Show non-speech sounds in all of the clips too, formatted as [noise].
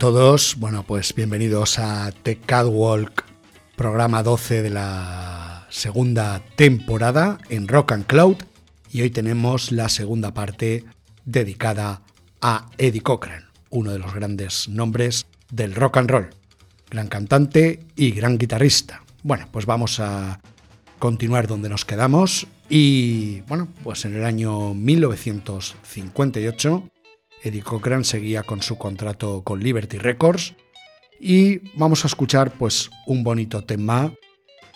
Todos, bueno pues bienvenidos a The Catwalk, programa 12 de la segunda temporada en Rock and Cloud. Y hoy tenemos la segunda parte dedicada a Eddie Cochran, uno de los grandes nombres del rock and roll, gran cantante y gran guitarrista. Bueno, pues vamos a continuar donde nos quedamos. Y bueno, pues en el año 1958 Eddie Cochran seguía con su contrato con Liberty Records y vamos a escuchar pues un bonito tema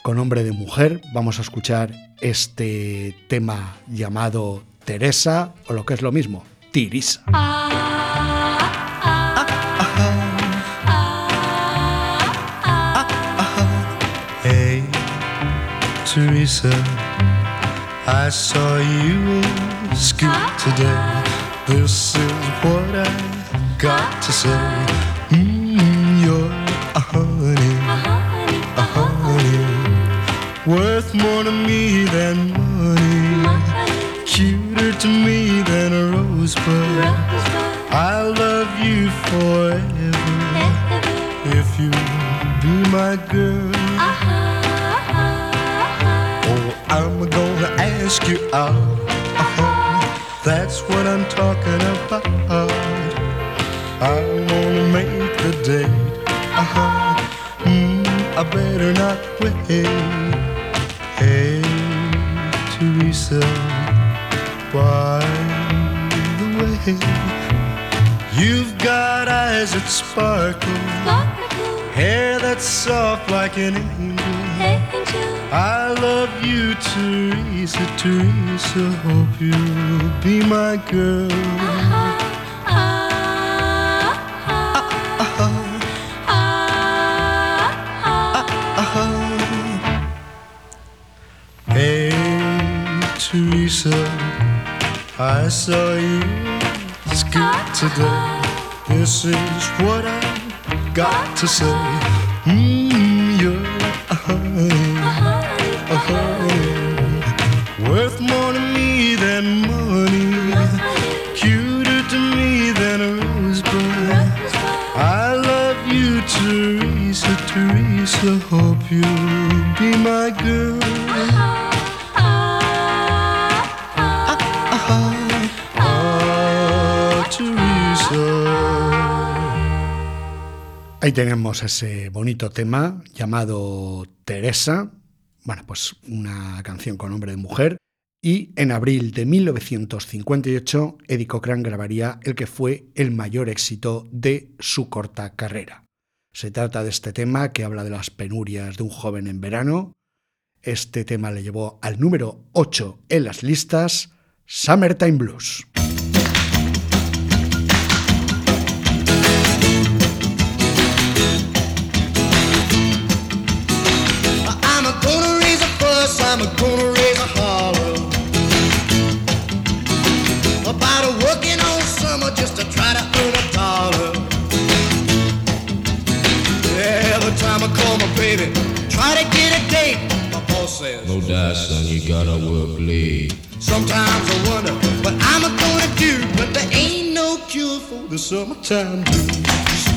con hombre de mujer. Vamos a escuchar este tema llamado Teresa o lo que es lo mismo, Tirisa. Hey, Teresa, I saw you in school today. This is what I got to say. Mm, you're a honey, a honey, worth more to me than money, cuter to me than a rosebud. I love you forever if you be my girl. Oh, I'm gonna ask you out. That's what I'm talking about. I wanna make the date. Uh-huh. Mm, I better not wait. Hey, Teresa, why the way, you've got eyes that sparkle, hair that's soft like an angel. I love you, Teresa, Teresa. Hope you'll be my girl. Hey, Teresa, I saw you school today. This is what I got to say. Mm, tenemos ese bonito tema llamado Teresa, bueno, pues una canción con nombre de mujer, y en abril de 1958 Eddie Cochran grabaría el que fue el mayor éxito de su corta carrera. Se trata de este tema que habla de las penurias de un joven en verano. Este tema le llevó al número 8 en las listas, Summertime Blues. Gonna raise a holler about a working all summer just to try to earn a dollar. Every time I call my baby, try to get a date, my boss says. No die, son, you gotta work late. Sometimes I wonder what I'm gonna do, but there ain't no cure for the summertime blues.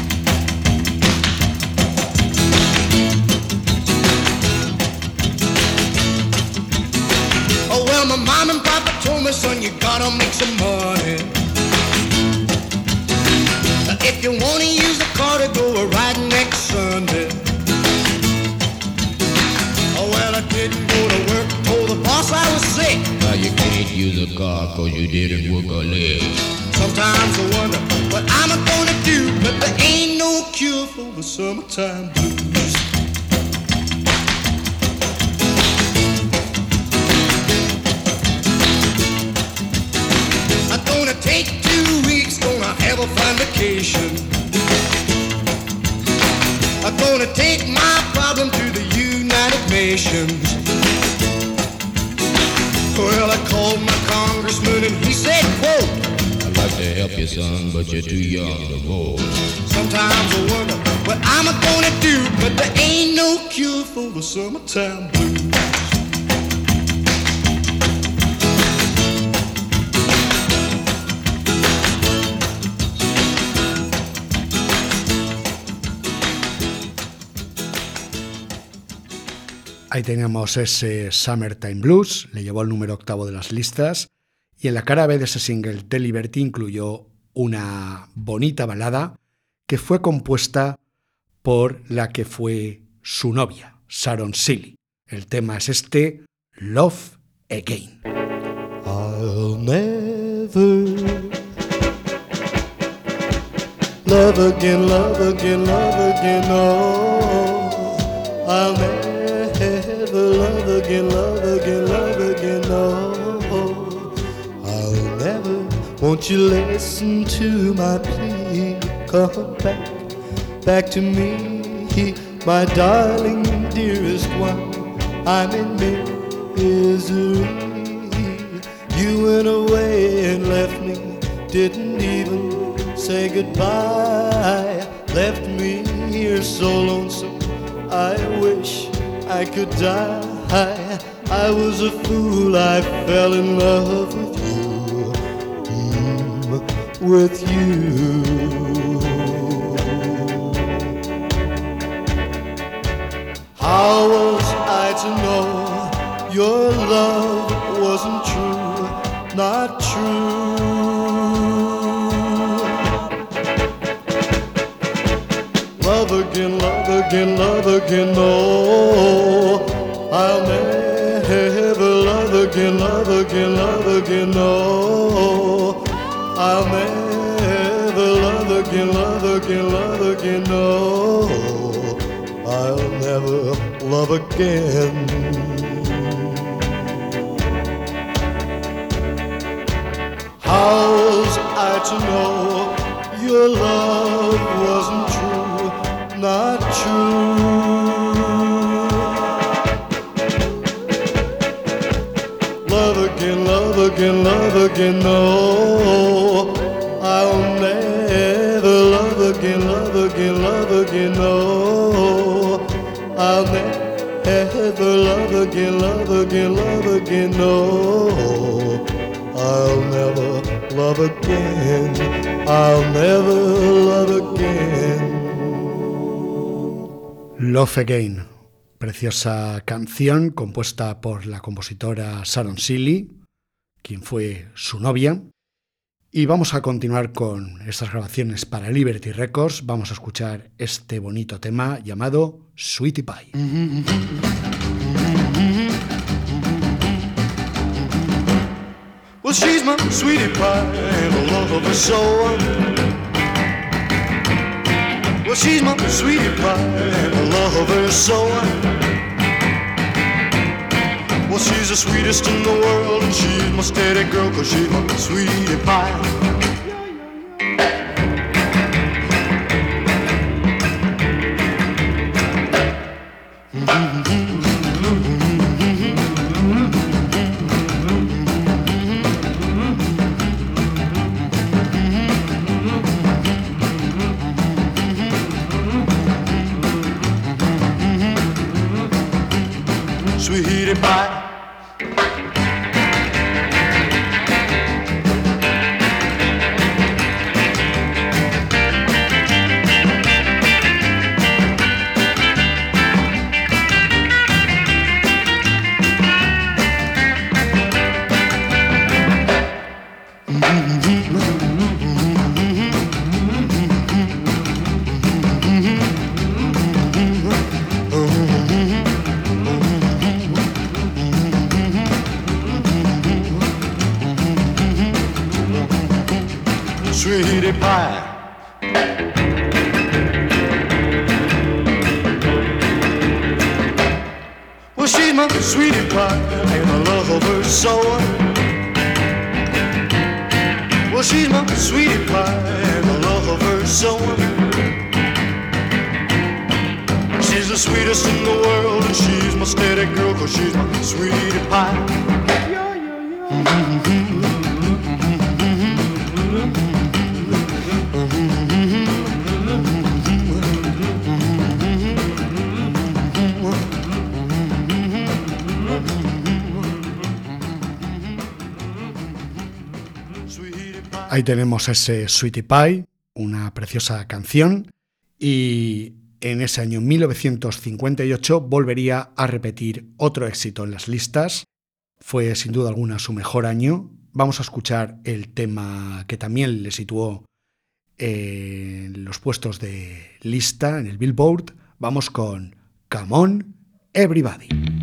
Well, my mom and papa told me, son, you gotta make some money. If you wanna use the car to go a ride next Sunday. Oh, well, I didn't go to work, told the boss I was sick. Now you can't use a car cause you didn't work a leg. Sometimes I wonder what I'm gonna do, but there ain't no cure for the summertime blues. A fun vacation. I'm gonna take my problem to the United Nations. Well, I called my congressman and he said, quote, I'd like to help you, son, but you're too young to vote. Sometimes I wonder what I'm gonna do, but there ain't no cure for the summertime blues. Ahí teníamos ese Summertime Blues, le llevó el número octavo de las listas, y en la cara B de ese single, The Liberty, incluyó una bonita balada que fue compuesta por la que fue su novia, Sharon Seeley. El tema es este, Love Again. Love again, love again, love again. Again, love again, love again. No, I'll never. Won't you listen to my plea? Come back, back to me, my darling, dearest one. I'm in misery. You went away and left me, didn't even say goodbye. Left me here so lonesome, I wish I could die. I I was a fool, I fell in love with you, with you. How was I to know your love wasn't true, not true? Love again, love again, love again, no. I'll never love again, love again, love again, no. I'll never love again, love again, love again, no. I'll never love again. How was I to know your love again, love again, no. I'll never love again, love again, love again, no. I'll never love again, love again, love again, no. I'll never love again. I'll never love again. Love Again, preciosa canción compuesta por la compositora Sharon Seeley, quien fue su novia. Y vamos a continuar con estas grabaciones para Liberty Records. Vamos a escuchar este bonito tema llamado Sweetie Pie. Well, she's my sweetie pie and I love her so. Well, she's my sweetie pie and I love her so. Well, she's the sweetest in the world and she's my steady girl cause she's my sweetie pie. She's my sweetie pie, and I love her so. Well, she's my sweetie pie, and I love her so. She's the sweetest in the world, and she's my steady girl, cause she's my sweetie pie. Sweetie [laughs] Ahí tenemos ese Sweetie Pie, una preciosa canción, y en ese año 1958 volvería a repetir otro éxito en las listas. Fue sin duda alguna su mejor año. Vamos a escuchar el tema que también le situó en los puestos de lista en el Billboard. Vamos con Come On Everybody.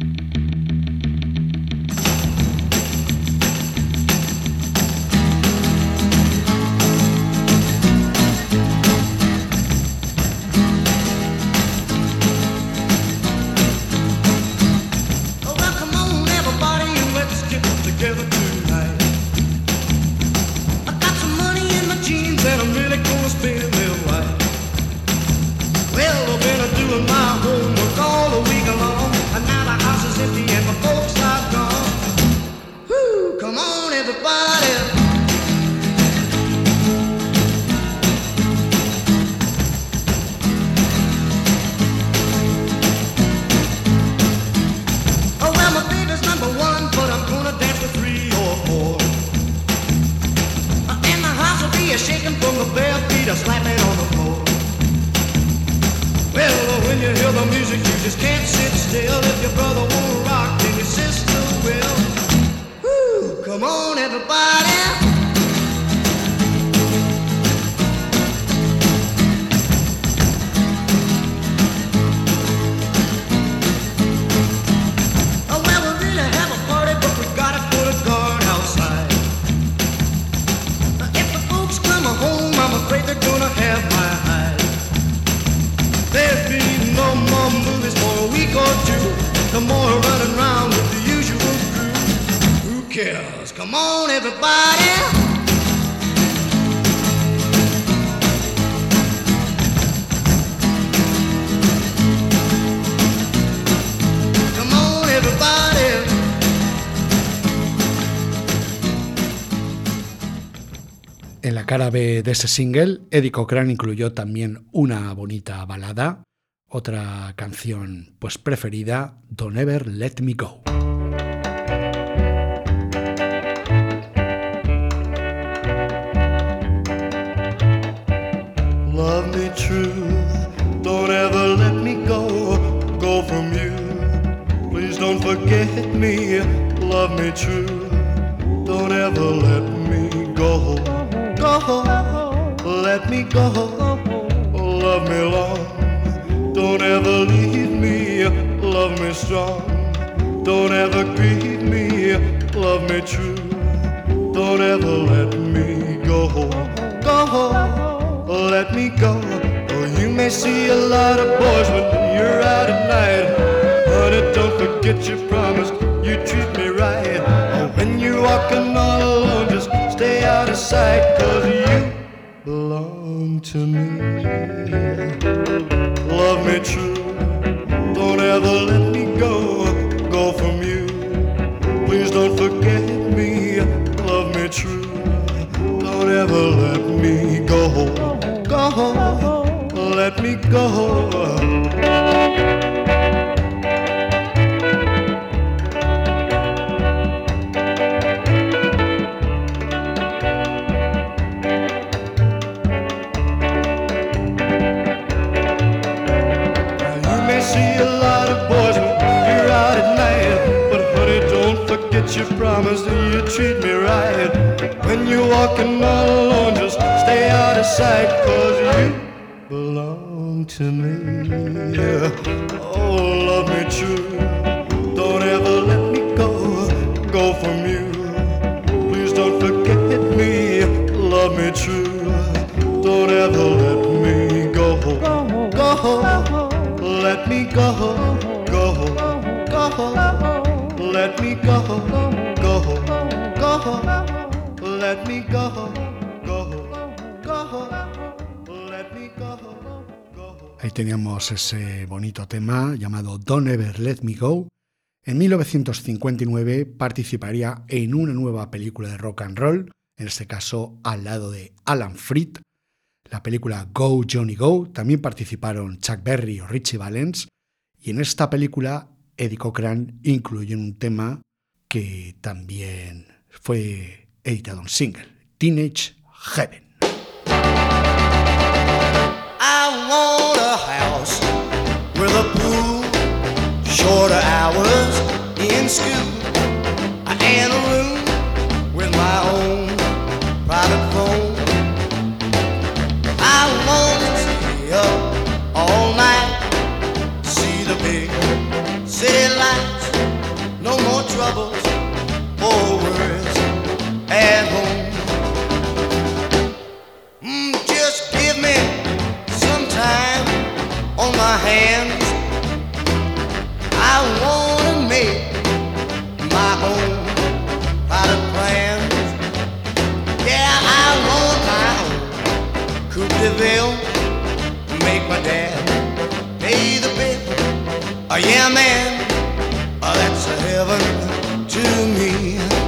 Just can't sit still. If your brother ese single, Eddie Cochran incluyó también una bonita balada, otra canción pues preferida, Don't Ever Let Me Go. Love me true, don't ever let me go, go from you. Please don't forget me, love me true, don't ever let me go, go, let me go, love me long, don't ever leave me, love me strong, don't ever grieve me, love me true, don't ever let me go, go. Let me go. Or you may see a lot of boys when you're out at night. Honey, don't forget your promise, you treat me right. Or when you're walking all alone, just stay out of sight, cause you to me. Love me true, Ahí teníamos ese bonito tema llamado Don't Ever Let Me Go. En 1959 participaría en una nueva película de rock and roll, en este caso al lado de Alan Freed. La película Go Johnny Go también participaron Chuck Berry o Richie Valens. Y en esta película Eddie Cochran incluyó un tema que también fue editado en single, Teenage Heaven. I want a house with a pool, shorter hours in school, and a room with my own private phone. I want to stay up all night, see the big city lights, no more troubles or worries at home. On my hands. I wanna make my own private plans. Yeah, I want my own coupe de ville. Make my dad pay the bill. Oh yeah, man, oh, that's a heaven to me.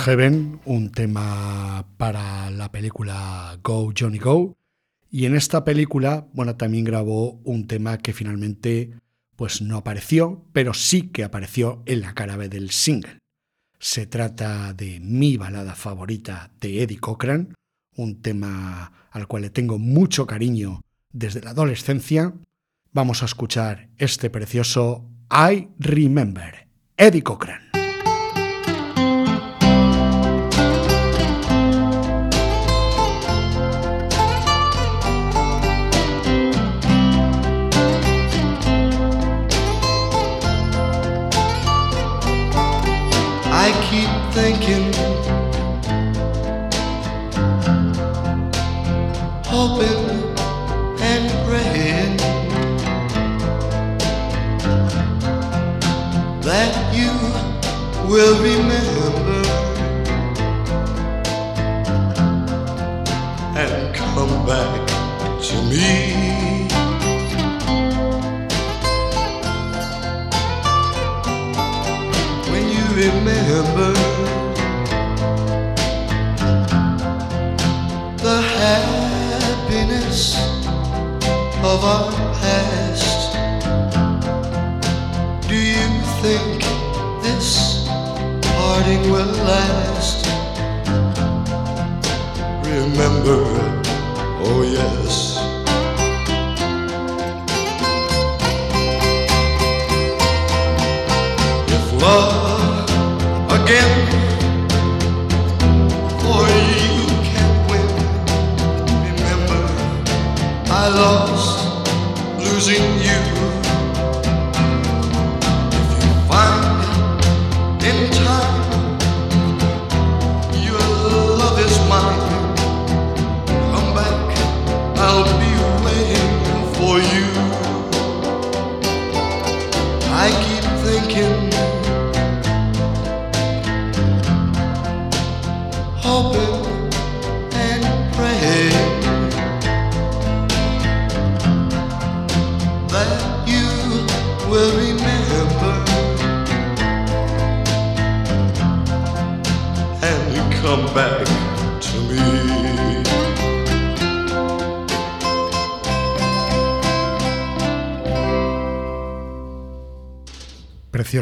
Heaven, un tema para la película Go Johnny Go. Y en esta película, bueno, también grabó un tema que finalmente pues no apareció, pero sí que apareció en la cara B del single. Se trata de mi balada favorita de Eddie Cochran, un tema al cual le tengo mucho cariño desde la adolescencia. Vamos a escuchar este precioso I Remember, Eddie Cochran. Hoping and praying that you will remember and come back to me. Of our past. Do you think this parting will last? Remember, oh yes.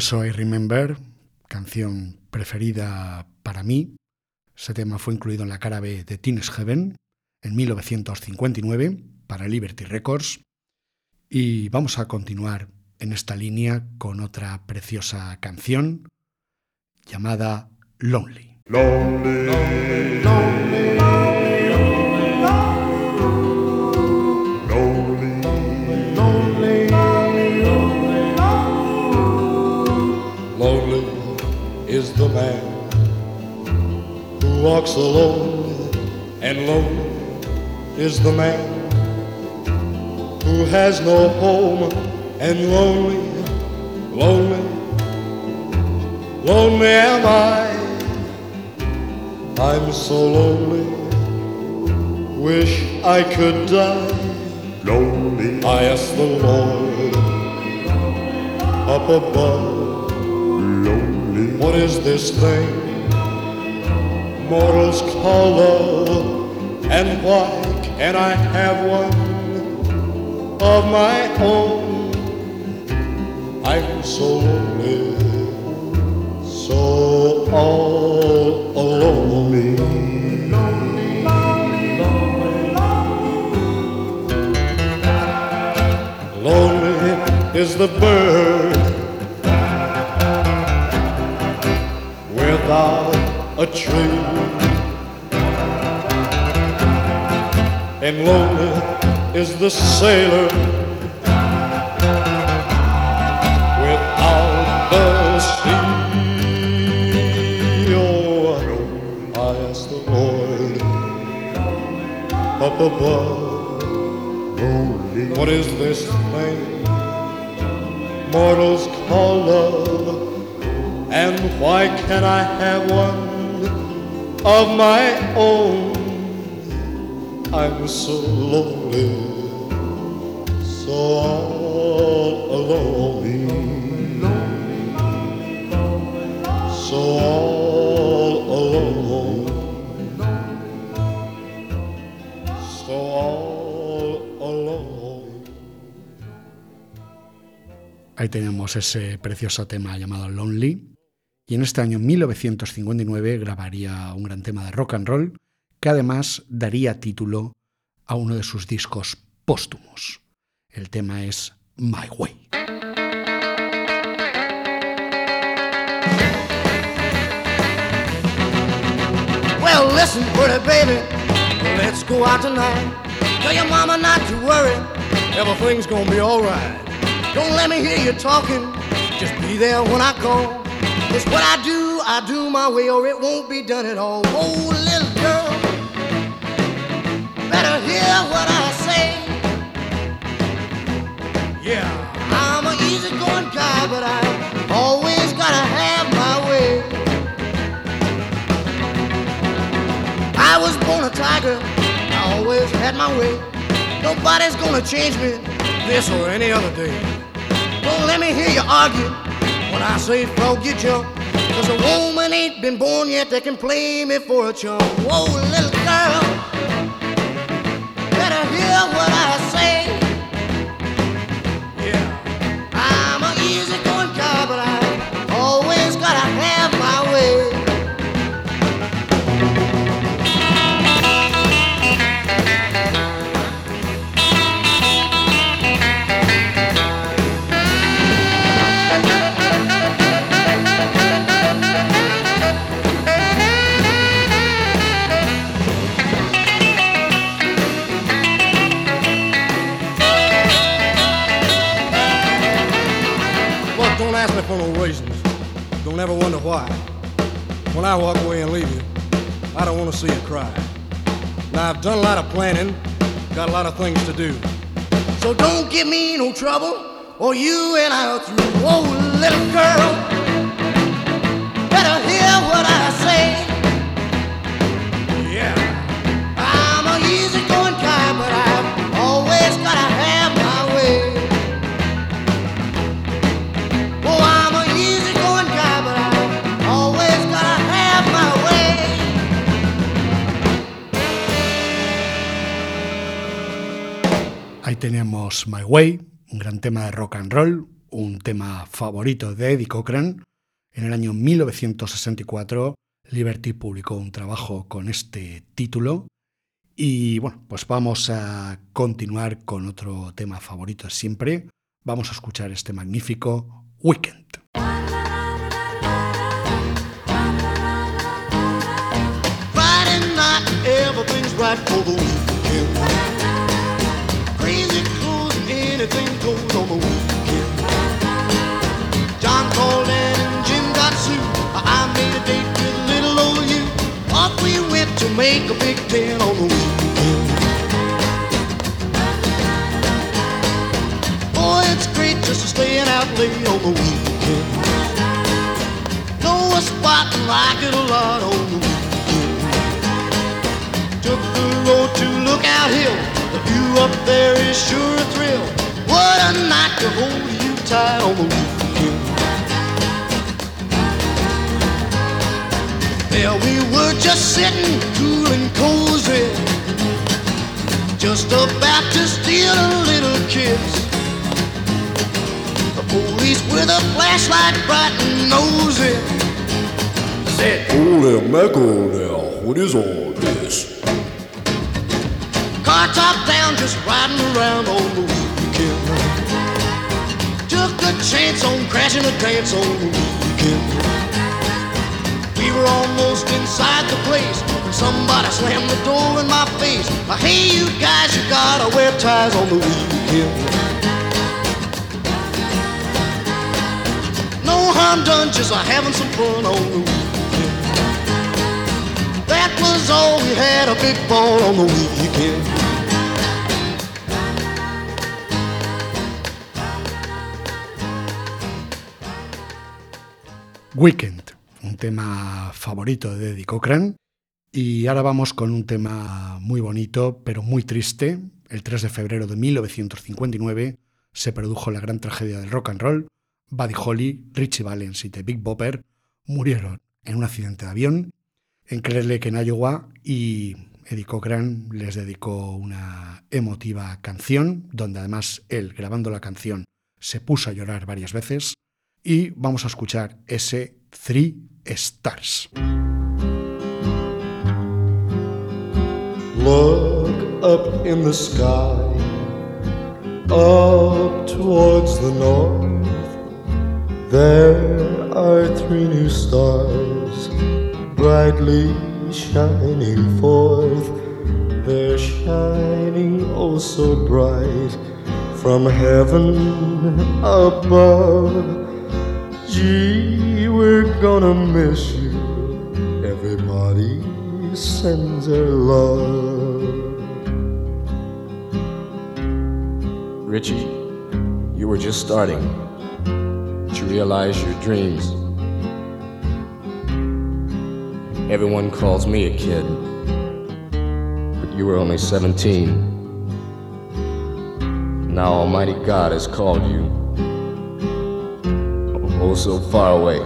Precioso I Remember, canción preferida para mí. Ese tema fue incluido en la cara B de Teenage Heaven en 1959 para Liberty Records. Y vamos a continuar en esta línea con otra preciosa canción llamada Lonely. Lonely, lonely, lonely, lonely, man who walks alone, and lonely is the man who has no home, and lonely, lonely, lonely am I. I'm so lonely, wish I could die. Lonely, I ask the Lord up above. Lonely, what is this thing mortals call love? And why can I have one of my own? I'm so lonely so all alone. Lonely is the bird without a tree, and lonely is the sailor without the sea. Oh, I ask the Lord up above, what is this thing mortals call love? And why can I have one of my own? I'm so lonely, so all alone. So all alone. So all alone. Ahí tenemos ese precioso tema llamado Lonely. Y en este año 1959 grabaría un gran tema de rock and roll que además daría título a uno de sus discos póstumos. El tema es My Way. Well, listen, pretty baby, let's go out tonight. Tell your mama not to worry, everything's gonna be alright. Don't let me hear you talking, just be there when I call. It's what I do, I do my way, or it won't be done at all. Oh, little girl, better hear what I say. Yeah, I'm an easygoing guy, but I always gotta have my way. I was born a tiger, I always had my way. Nobody's gonna change me this or any other day. Don't let me hear you argue when I say frog you jump. Cause a woman ain't been born yet that can play me for a chump. Whoa, little girl, better hear what I say. Don't ever wonder why. When I walk away and leave you, I don't want to see you cry. Now, I've done a lot of planning, got a lot of things to do. So don't give me no trouble, or you and I are through. Whoa, little girl, better hear what I say. Tenemos My Way, un gran tema de rock and roll, un tema favorito de Eddie Cochran. En el año 1964, Liberty publicó un trabajo con este título. Y bueno, pues vamos a continuar con otro tema favorito siempre. Vamos a escuchar este magnífico Weekend. Friday night, everything's right for weekend. Anything goes on the weekend. John called and Jim got sued. I made a date with little old you. Off we went to make a big ten on the weekend. Boy, it's great just to staying out late on the weekend. Know a spot and like it a lot on the weekend. Took the road to Lookout Hill. The view up there is sure a thrill. What a night to hold you tight oh, on the weekend. There we were just sitting cool and cozy. Just about to steal a little kiss. The police with a flashlight bright and nosy. Said, Holy mackerel now, what is all this? Car top down, just riding around on the weekend. Chance on crashing a dance on the weekend. We were almost inside the place when somebody slammed the door in my face. Uh, Hey, you guys, you gotta wear ties on the weekend. No harm done, just uh, having some fun on the weekend. That was all we had, a big ball on the weekend. Weekend, un tema favorito de Eddie Cochran. Y ahora vamos con un tema muy bonito, pero muy triste. El 3 de febrero de 1959 se produjo la gran tragedia del rock and roll. Buddy Holly, Richie Valens y The Big Bopper murieron en un accidente de avión en Lake, en Iowa, y Eddie Cochran les dedicó una emotiva canción, donde además él, grabando la canción, se puso a llorar varias veces. Y vamos a escuchar ese Three Stars. Look up in the sky, up towards the north. There are three new stars, brightly shining forth. They're shining oh so bright from heaven above. Gee, we're gonna miss you. Everybody sends their love. Richie, you were just starting. to realize your dreams? Everyone calls me a kid, but you were only 17. Now Almighty God has called you. Oh, so far away.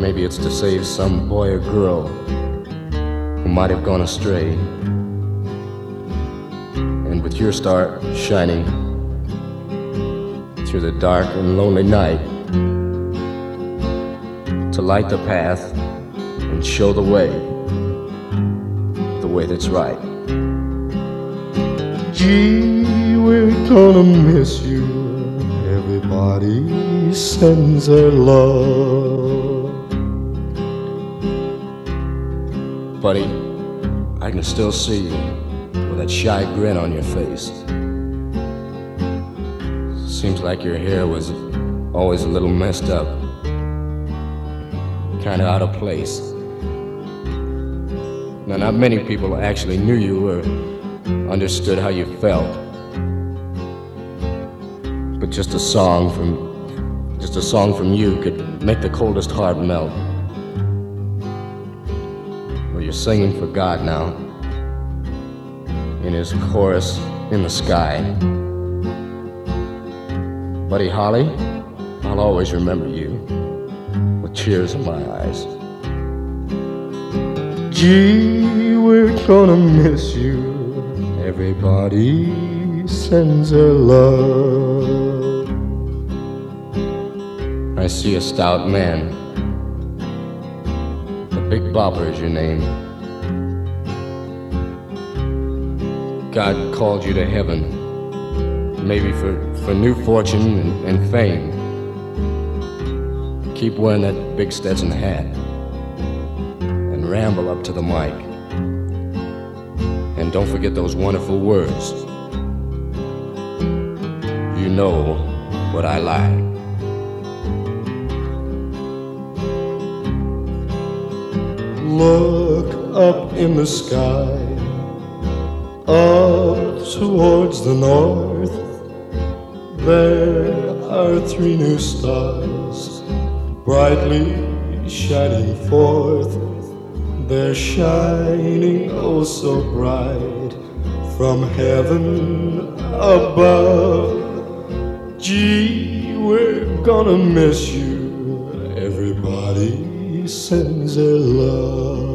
Maybe it's to save some boy or girl who might have gone astray. And with your star shining through the dark and lonely night, to light the path and show the way, the way that's right. Gee, we're gonna miss you. Sends love. Buddy, I can still see you with that shy grin on your face. Seems like your hair was always a little messed up, kind of out of place. Now, not many people actually knew you or understood how you felt. Just a song from just a song from you could make the coldest heart melt. Well, you're singing for God now. In his chorus in the sky. Buddy Holly, I'll always remember you with tears in my eyes. Gee, we're gonna miss you. Everybody sends their love. I see a stout man. The Big Bopper is your name. God called you to heaven, maybe for, for new fortune and, and fame. Keep wearing that big Stetson hat and ramble up to the mic. And don't forget those wonderful words. You know what I like. Look up in the sky, up towards the north. There are three new stars, brightly shining forth. They're shining oh so bright from heaven above. Gee, we're gonna miss you. Their love.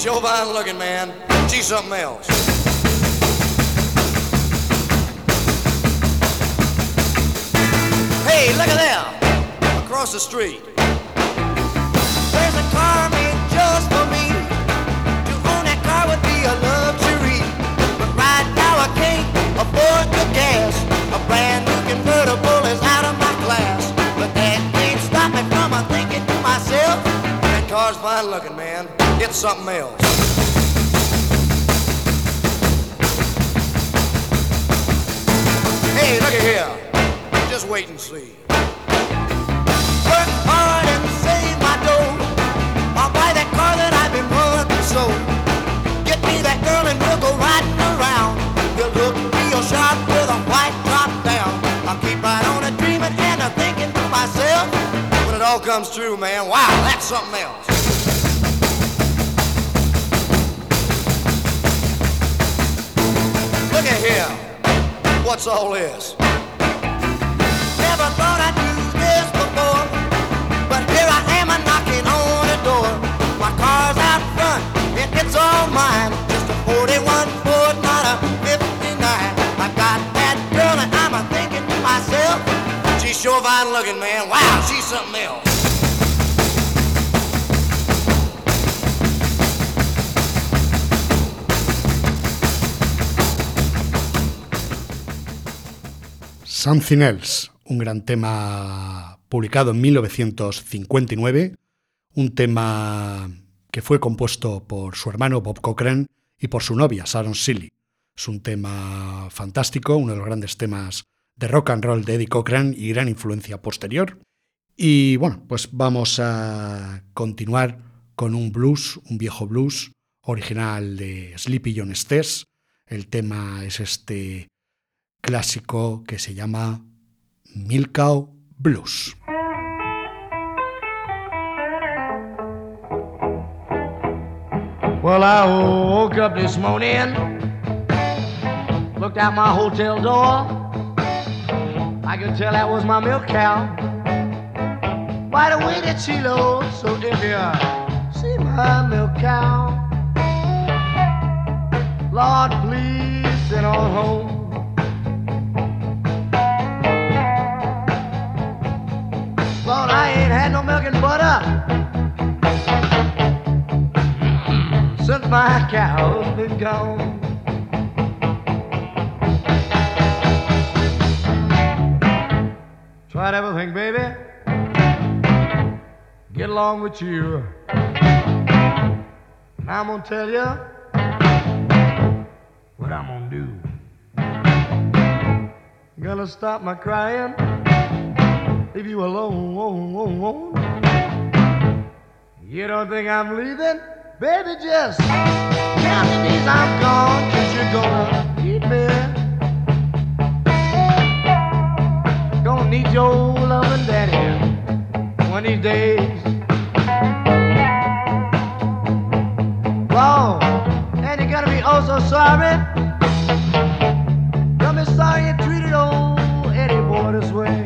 She's sure fine looking, man. She's something else. Hey, look at there. Across the street. That car's fine looking, man. It's something else. Hey, look at here. Just wait and see. Work hard and save my dough. I'll buy that car that I've been wanting so. Get me that girl and we'll go riding comes true, man, wow, that's something else. Look at here. What's all this? Never thought I'd do this before, but here I am a knocking on the door. My car's out front, and it's all mine. Just a 41 Ford, not a 59. I got that girl, and I'm a thinking to myself, she's sure fine looking, man. Wow, she's something else. Something Else, un gran tema publicado en 1959, un tema que fue compuesto por su hermano Bob Cochran y por su novia Sharon Seeley. Es un tema fantástico, uno de los grandes temas de rock and roll de Eddie Cochran y gran influencia posterior. Y bueno, pues vamos a continuar con un blues, un viejo blues original de Sleepy John Stess. El tema es este clásico que se llama Milk Cow Blues. Well, I woke up this morning, looked out my hotel door. I could tell that was my milk cow. By the way that she looks, so if you see my milk cow, Lord, please send on home. had no milk and butter since my cow's been gone. Tried everything, baby. Get along with you. And I'm gonna tell you what I'm gonna do. Gonna stop my crying leave you alone. You don't think I'm leaving? Baby, just count the days I'm gone, cause you're gonna need me. Gonna need your loving daddy one of these days. Lord, and you're gonna be oh so sorry. Gonna be sorry you treated old Eddie boy this way.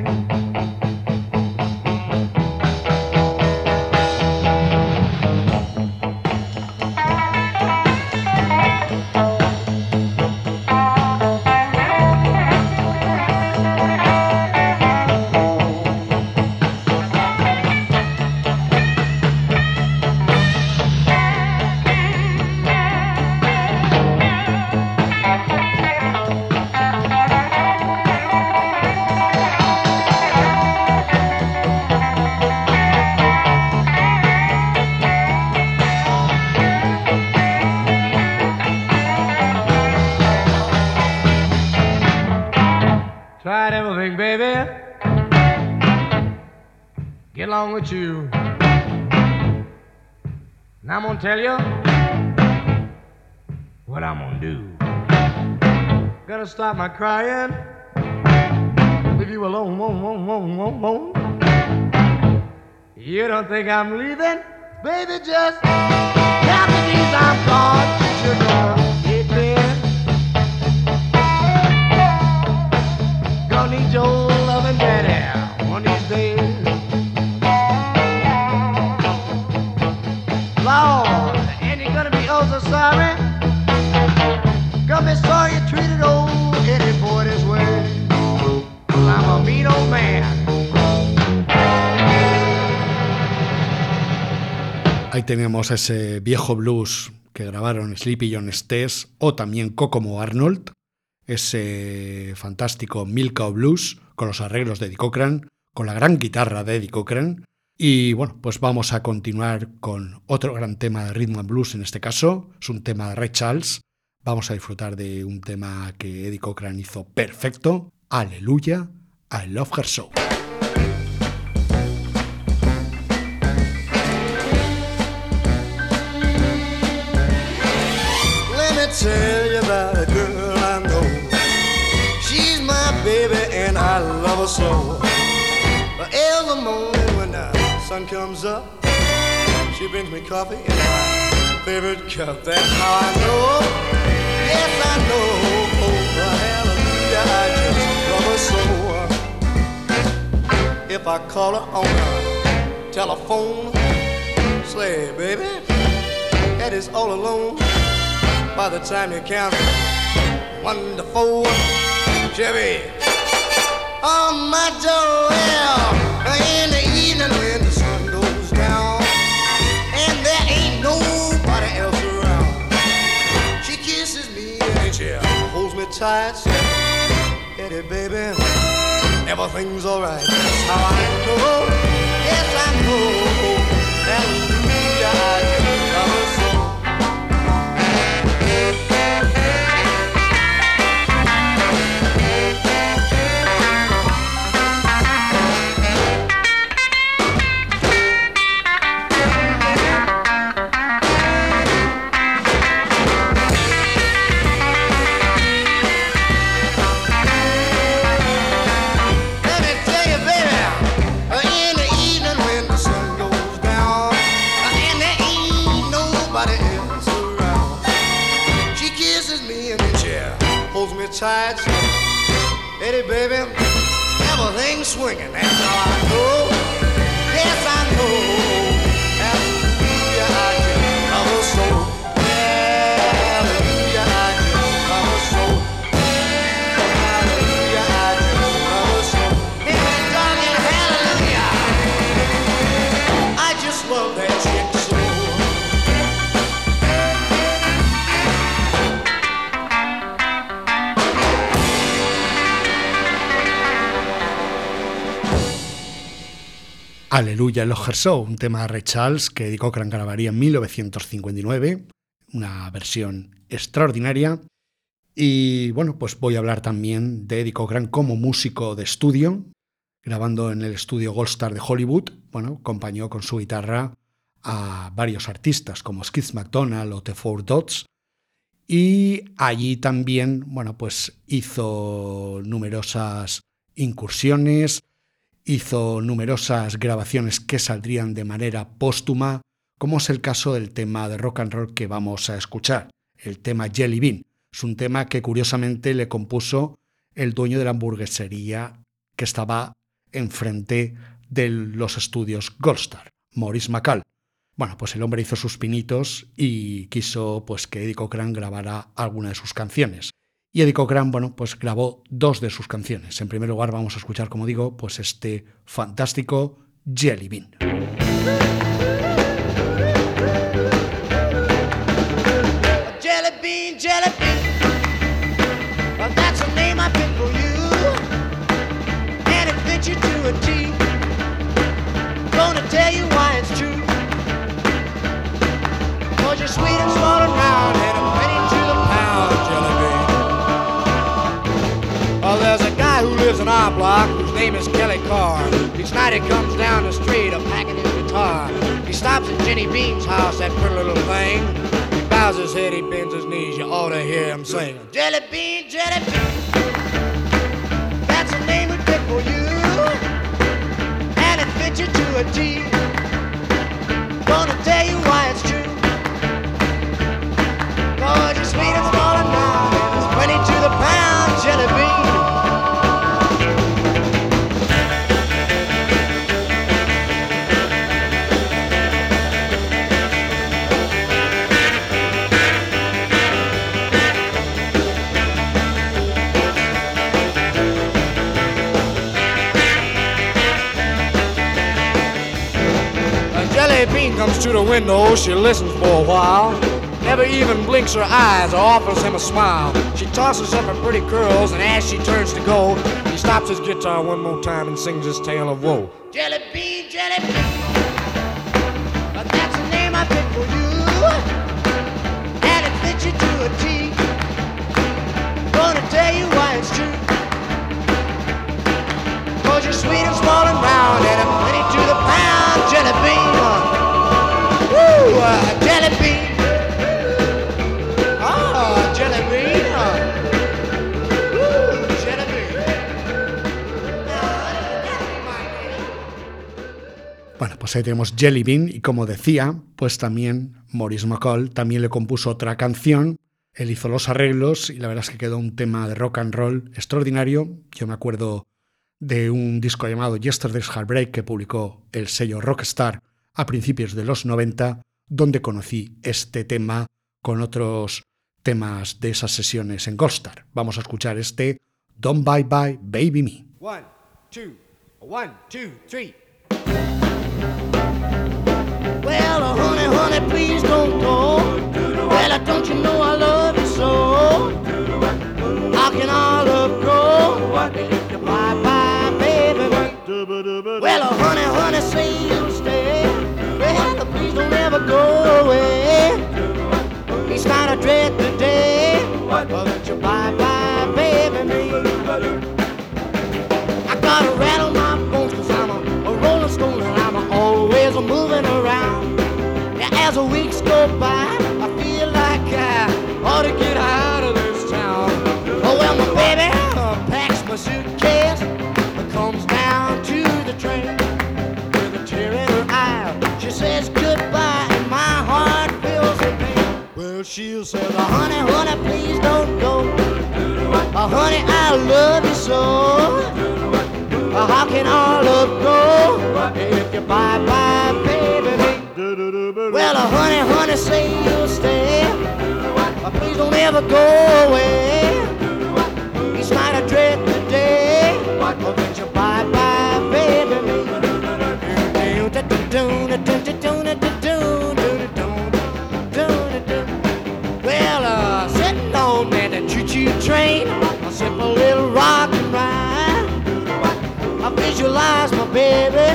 Tell you what I'm gonna do. Gonna stop my crying. Leave you alone, won't, won't, won't, won't, won't. You don't think I'm leaving? Baby, just count the days I'm gone. You're Ahí tenemos ese viejo blues que grabaron Sleepy John Stess o también Kokomo Arnold, ese fantástico Milka Blues con los arreglos de Eddie Cochran, con la gran guitarra de Eddie Cochran. Y bueno, pues vamos a continuar con otro gran tema de rhythm and blues en este caso, es un tema de Ray Charles. Vamos a disfrutar de un tema que Eddie Cochran hizo perfecto, Aleluya, I Love Her So. Tell you about a girl I know. She's my baby and I love her so. But every morning when the sun comes up, she brings me coffee in my favorite cup. That's how I know. Yes, I know. Oh, hallelujah, I just love her so. If I call her on the telephone, say, baby, that is all alone. By the time you count one to four, Chevy, on my Joel, in the evening when the sun goes down, and there ain't nobody else around. She kisses me and she holds me tight, says, Eddie, baby, everything's alright. That's how I know, yes I know, Aleluya Love Her So, un tema de Ray Charles que Eddie Cochran grabaría en 1959, una versión extraordinaria. Y bueno, pues voy a hablar también de Eddie Cochran como músico de estudio, grabando en el estudio Gold Star de Hollywood. Bueno, acompañó con su guitarra a varios artistas como Skids McDonald o The Four Dots. Y allí también, bueno, pues hizo numerosas incursiones, hizo numerosas grabaciones que saldrían de manera póstuma, como es el caso del tema de rock and roll que vamos a escuchar, el tema Jelly Bean. Es un tema que curiosamente le compuso el dueño de la hamburguesería que estaba enfrente de los estudios Goldstar, Maurice McCall. Bueno, pues el hombre hizo sus pinitos y quiso pues que Eddie Cochran grabara alguna de sus canciones. Y Eddie Cochran, bueno, pues grabó dos de sus canciones. En primer lugar vamos a escuchar, como digo, pues este fantástico Jelly Bean. Jelly bean, jelly bean. Well, that's a name I picked for you. And it fits you to a T. Gonna tell you why it's true. Cause you're sweet and small and round and lives in our block whose name is Kelly Carr. Each night he comes down the street a packing his guitar. He stops at Jenny Bean's house, that pretty little thing. He bows his head, he bends his knees, you ought to hear him sing. Jelly bean, jelly bean. That's the name we picked for you. And it fits you to a T. Gonna tell you why it's true. Cause you're sweet and small and jelly to the window, she listens for a while. Never even blinks her eyes or offers him a smile. She tosses up her pretty curls, and as she turns to go, he stops his guitar one more time and sings his tale of woe. Jelly bean, jelly bean. But that's the name I picked for you. And it fits you to a T. Gonna tell you why it's true. Cause you're sweet and small and round and a penny to the pound jelly bean. Bean. Bueno, pues ahí tenemos Jelly Bean y como decía, pues también Maurice McCall también le compuso otra canción, él hizo los arreglos y la verdad es que quedó un tema de rock and roll extraordinario. Yo me acuerdo de un disco llamado Yesterday's Heartbreak que publicó el sello Rockstar a principios de los 90, donde conocí este tema con otros temas de esas sesiones en Goldstar. Vamos a escuchar este Don't Bye Bye Baby Me. One, two, one, two, three. Well, uh, honey, honey, please don't go. Well, don't you know I love you so? How can our love you bye bye, baby. Well, uh, honey, honey, please don't ever go away. Night I dread the day. That you bye bye, baby. Me. I gotta rattle my bones cause I'm a, a rolling stone and I'm always moving around. Now as the weeks go by, I feel like I ought to get out she'll say, honey, honey, please don't go. Oh, honey, I love you so. Uh, how can our love go if you bye bye, baby? Well, uh, honey, honey, say you'll stay. Uh, please don't ever go away. Each night I dread the day. Oh, you bye bye, baby. visualize my baby.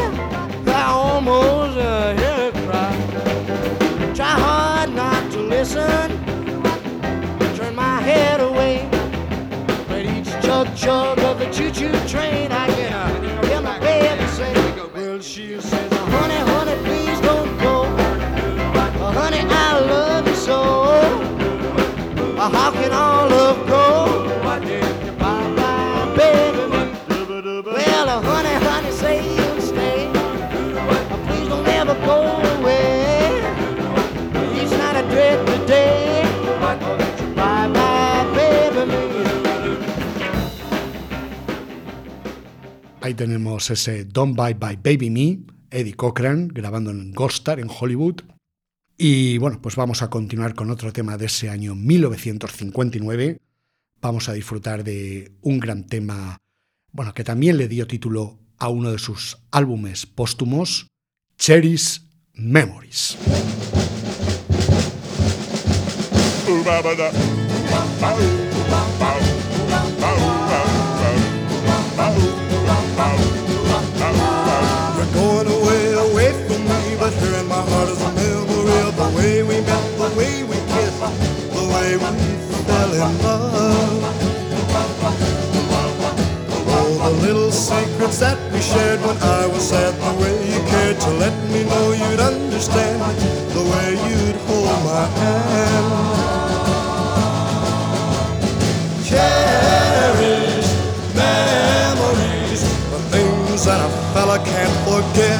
I almost uh, hear her cry. Try hard not to listen. Turn my head away. But each chug chug of the choo choo train, I can uh, hear my baby say, Well, she says, Honey, honey, please don't go. Honey, I love you so. How can all of Tenemos ese Don't Bye Bye Baby Me, Eddie Cochran, grabando en Ghostar, en Hollywood. Y bueno, pues vamos a continuar con otro tema de ese año 1959. Vamos a disfrutar de un gran tema, bueno, que también le dio título a uno de sus álbumes póstumos, Cherry's Memories. You're going away, away from me, but here in my heart is a memory of the way we met, the way we kissed, the way we fell in love. All the little secrets that we shared when I was sad, the way you cared to let me know you'd understand, the way you'd hold my hand. Fella can't forget.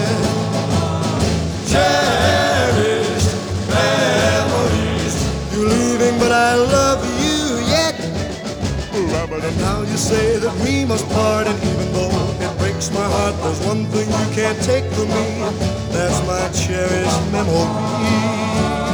Cherished memories, you're leaving, but I love you yet. And now you say that we must part, and even though it breaks my heart, there's one thing you can't take from me. That's my cherished memory.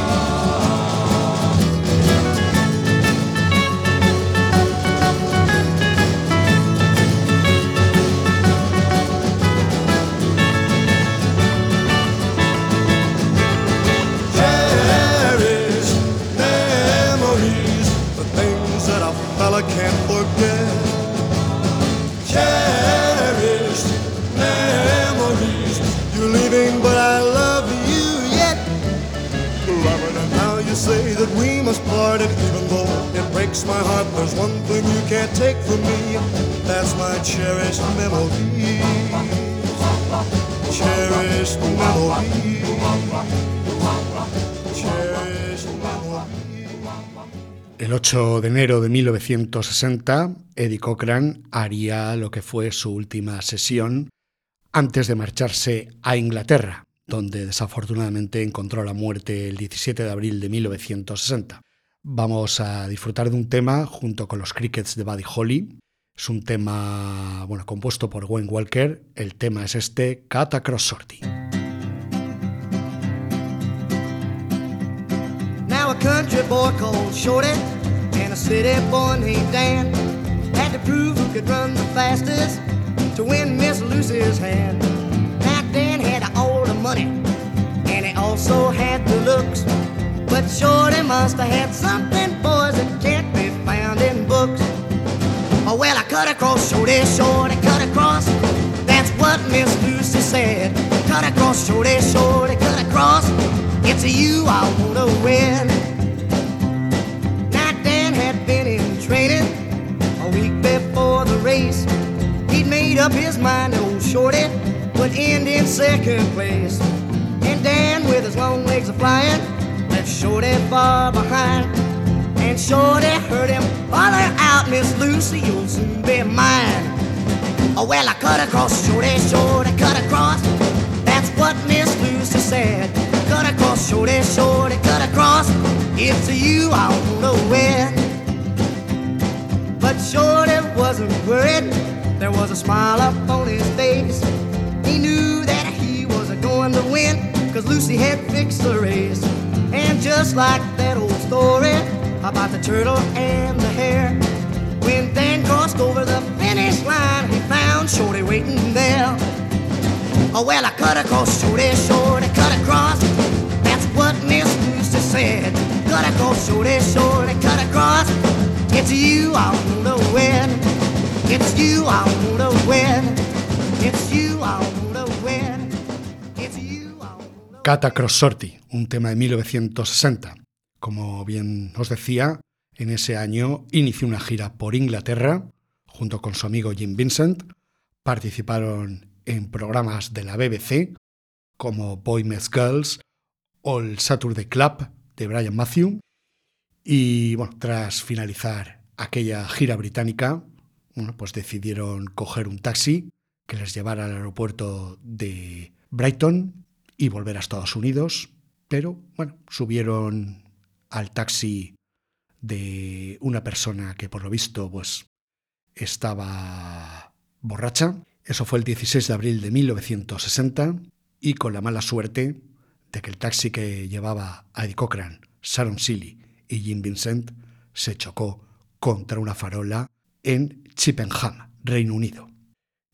That we must part, and even though it breaks my heart, there's one thing you can't take from me. That's my cherished memories. Cherished memories. Cherished memories. El 8 de enero de 1960, Eddie Cochran haría lo que fue su última sesión antes de marcharse a Inglaterra, donde desafortunadamente encontró la muerte el 17 de abril de 1960. Vamos a disfrutar de un tema junto con los Crickets de Buddy Holly. Es un tema bueno, compuesto por Wayne Walker. El tema es este, Cut Across Sortie. Shorty. Money and he also had the looks, but Shorty must have had something, boys, that can't be found in books. Oh well, I cut across, Shorty, Shorty, cut across. That's what Miss Lucy said. Cut across, Shorty, Shorty, cut across. It's you I wanna win. Now Dan had been in training a week before the race. He'd made up his mind, old Shorty would end in second place. And Dan, with his long legs a flying, left Shorty far behind. And Shorty heard him holler out, Miss Lucy, you'll soon be mine. Oh, well, I cut across, Shorty, Shorty, cut across. That's what Miss Lucy said. Cut across, Shorty, Shorty, cut across. It's you I wanna win. But Shorty wasn't worried. There was a smile up on his face. He knew that he was going to win, cause Lucy had fixed the race. And just like that old story about the turtle and the hare, when Dan crossed over the finish line, he found Shorty waiting there. Oh, well, I cut across, Shorty, Shorty, cut across. That's what Miss Lucy said. Cut across, Shorty, Shorty, cut across. It's you I wanna win. It's you I wanna win. Cata Cross Sortie, un tema de 1960. Como bien os decía, en ese año inició una gira por Inglaterra junto con su amigo Jim Vincent. Participaron en programas de la BBC como Boy Meets Girls o el Saturday Club de Brian Matthew. Y bueno, tras finalizar aquella gira británica, pues decidieron coger un taxi que les llevara al aeropuerto de Brighton y volver a Estados Unidos, pero bueno, subieron al taxi de una persona que por lo visto pues estaba borracha. Eso fue el 16 de abril de 1960 y con la mala suerte de que el taxi que llevaba a Eddie Cochran, Sharon Seeley y Jim Vincent se chocó contra una farola en Chippenham, Reino Unido.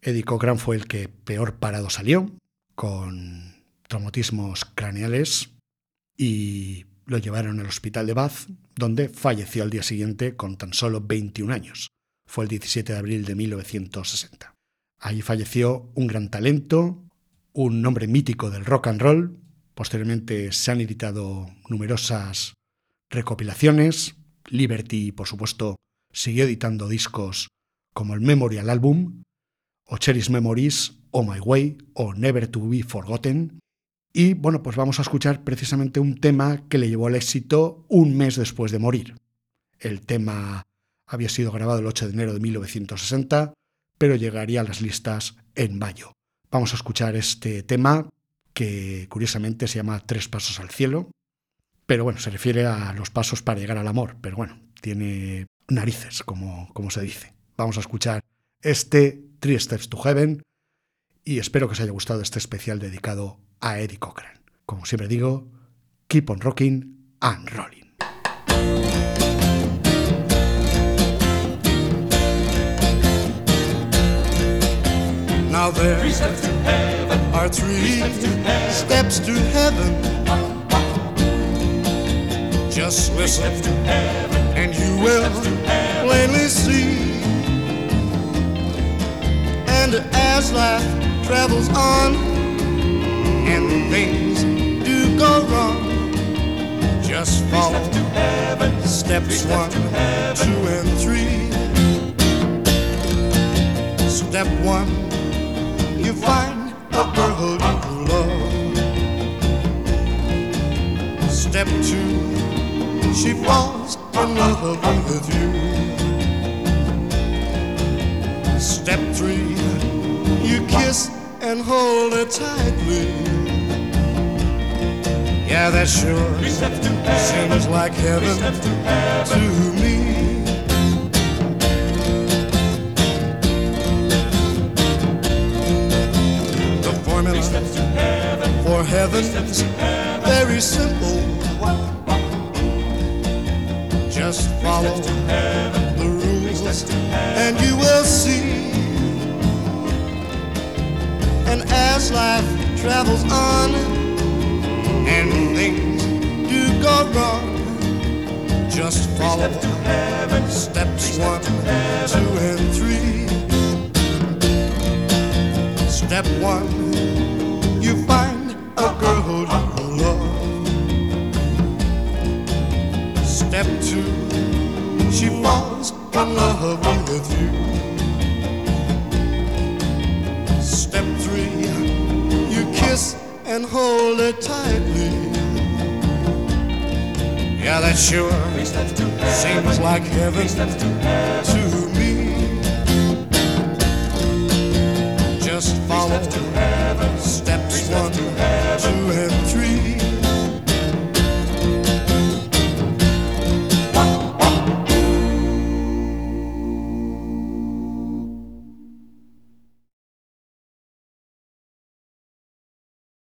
Eddie Cochran fue el que peor parado salió, con traumatismos craneales, y lo llevaron al hospital de Bath, donde falleció al día siguiente con tan solo 21 años. Fue el 17 de abril de 1960. Allí falleció un gran talento, un nombre mítico del rock and roll. Posteriormente se han editado numerosas recopilaciones. Liberty, por supuesto, siguió editando discos como el Memorial Album, o Cherish Memories, o My Way, o Never to Be Forgotten. Y bueno, pues vamos a escuchar precisamente un tema que le llevó al éxito un mes después de morir. El tema había sido grabado el 8 de enero de 1960, pero llegaría a las listas en mayo. Vamos a escuchar este tema que curiosamente se llama Tres Pasos al Cielo, pero bueno, se refiere a los pasos para llegar al amor, pero bueno, tiene narices, como, como se dice. Vamos a escuchar este Three Steps to Heaven y espero que os haya gustado este especial dedicado a Eddie Cochran. Como siempre digo, keep on rocking and rolling. Now there are three steps to heaven. Just listen, and you will plainly see. And as life travels on, and things do go wrong, just follow steps one, two, and three. Step one you find a girl you love. Step two, she falls in love with you. Step three, you kiss and hold her tightly. Yeah, that sure seems like heaven to me. The formula for heaven's very simple. Just follow and you will see. And as life travels on and things do go wrong, just follow steps one, two, and three. Step one, you find a girl you love. Step two, she falls in love with you. Step three, you kiss and hold it tightly. Yeah, that sure seems like heaven to me. Just follow